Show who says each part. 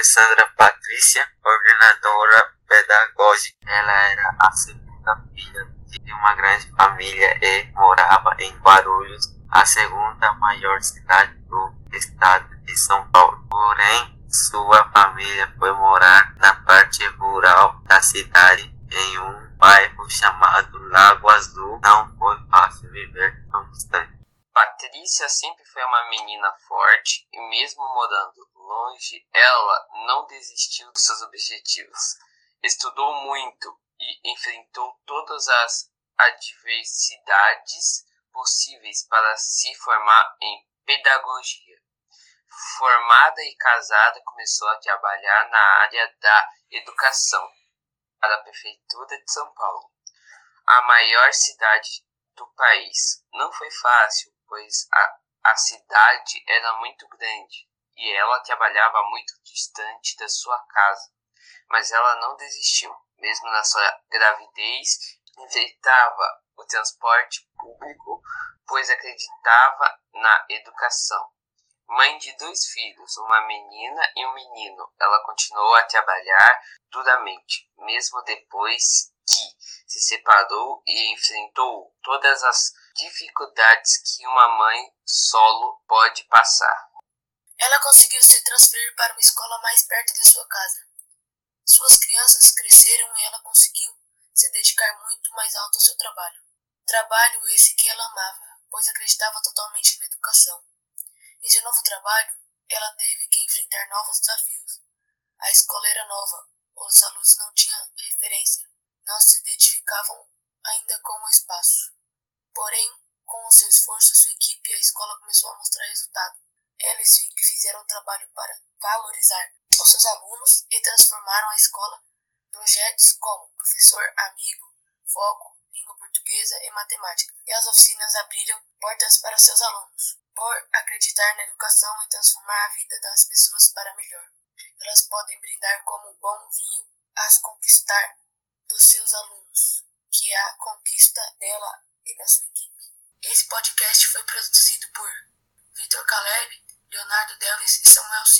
Speaker 1: Alessandra Patrícia, coordenadora pedagógica. Ela era a segunda filha de uma grande família e morava em Guarulhos, a segunda maior cidade do estado de São Paulo. Porém, sua família foi morar na parte rural da cidade em um bairro chamado Lago Azul. Não foi fácil viver tão distante.
Speaker 2: Patrícia sempre foi uma menina forte e, mesmo morando longe, ela não desistiu dos seus objetivos. Estudou muito e enfrentou todas as adversidades possíveis para se formar em pedagogia. Formada e casada, começou a trabalhar na área da educação para a Prefeitura de São Paulo, a maior cidade do país. Não foi fácil, pois a, a cidade era muito grande e ela trabalhava muito distante da sua casa. Mas ela não desistiu, mesmo na sua gravidez, enfrentava o transporte público, pois acreditava na educação. Mãe de dois filhos, uma menina e um menino, ela continuou a trabalhar duramente, mesmo depois que se separou e enfrentou todas as dificuldades que uma mãe solo pode passar.
Speaker 3: Ela conseguiu se transferir para uma escola mais perto de sua casa. Suas crianças cresceram e ela conseguiu se dedicar muito mais alto ao seu trabalho. Trabalho esse que ela amava, pois acreditava totalmente na educação. Em seu novo trabalho, ela teve que enfrentar novos desafios. A escola era nova, os alunos não tinham referência, não se identificavam ainda com o espaço. Porém, com o seu esforço, sua equipe e a escola começou a mostrar resultado. Eles fizeram um trabalho para valorizar os seus alunos e transformaram a escola projetos como professor, amigo, foco, língua portuguesa e matemática. E as oficinas abriram portas para seus alunos por acreditar na educação e transformar a vida das pessoas para melhor. Elas podem brindar como um bom vinho as conquistar dos seus alunos, que é a conquista dela e da sua equipe. Esse podcast foi produzido por Vitor Caleb, Leonardo Delis e Samuel Silva.